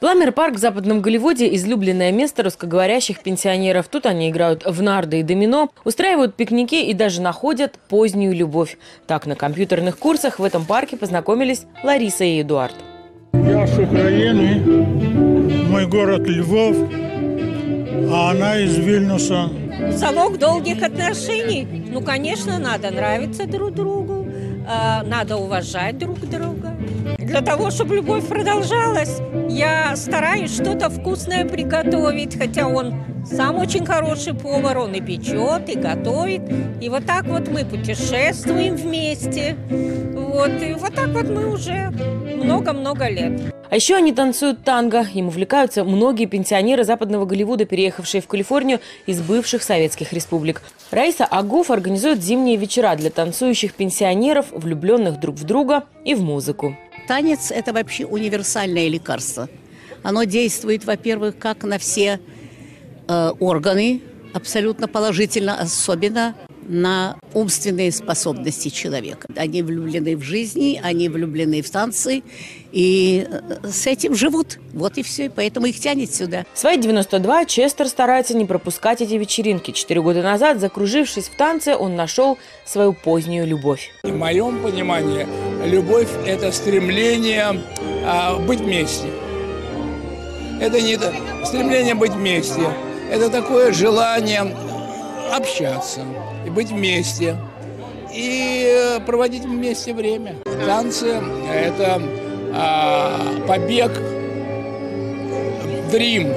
Пламер-парк в Западном Голливуде – излюбленное место русскоговорящих пенсионеров. Тут они играют в нарды и домино, устраивают пикники и даже находят позднюю любовь. Так, на компьютерных курсах в этом парке познакомились Лариса и Эдуард. Я с Украины, мой город Львов, а она из Вильнюса. Залог долгих отношений. Ну, конечно, надо нравиться друг другу, надо уважать друг друга. Для того, чтобы любовь продолжалась, я стараюсь что-то вкусное приготовить, хотя он сам очень хороший повар, он и печет, и готовит. И вот так вот мы путешествуем вместе. Вот, и вот так вот мы уже много-много лет. А еще они танцуют танго. Им увлекаются многие пенсионеры западного Голливуда, переехавшие в Калифорнию из бывших советских республик. Раиса Агуф организует зимние вечера для танцующих пенсионеров, влюбленных друг в друга и в музыку. Танец – это вообще универсальное лекарство. Оно действует, во-первых, как на все э, органы, абсолютно положительно, особенно на умственные способности человека. Они влюблены в жизни, они влюблены в танцы, и э, с этим живут. Вот и все, поэтому их тянет сюда. Свои 92 Честер старается не пропускать эти вечеринки. Четыре года назад, закружившись в танце, он нашел свою позднюю любовь. В моем понимании, любовь – это стремление а, быть вместе. Это не стремление быть вместе. Это такое желание общаться и быть вместе, и проводить вместе время. Танцы – это а, побег дрим,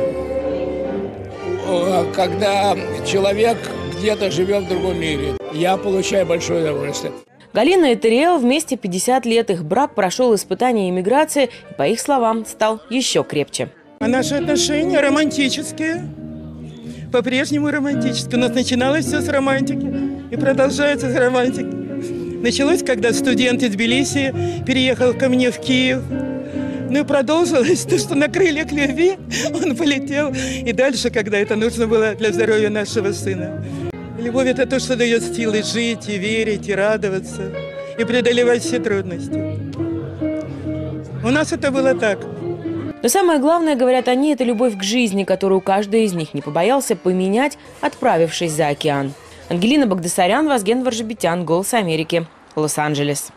когда человек где-то живет в другом мире. Я получаю большое удовольствие. Галина и Териэл вместе 50 лет. Их брак прошел испытание иммиграции и, по их словам, стал еще крепче. А наши отношения романтические по-прежнему романтически. У нас начиналось все с романтики и продолжается с романтики. Началось, когда студент из Тбилиси переехал ко мне в Киев. Ну и продолжилось то, что на крыльях любви он полетел. И дальше, когда это нужно было для здоровья нашего сына. Любовь – это то, что дает силы жить и верить, и радоваться, и преодолевать все трудности. У нас это было так – но самое главное, говорят они, это любовь к жизни, которую каждый из них не побоялся поменять, отправившись за океан. Ангелина Багдасарян, Вазген Варжебетян, «Голос Америки», Лос-Анджелес.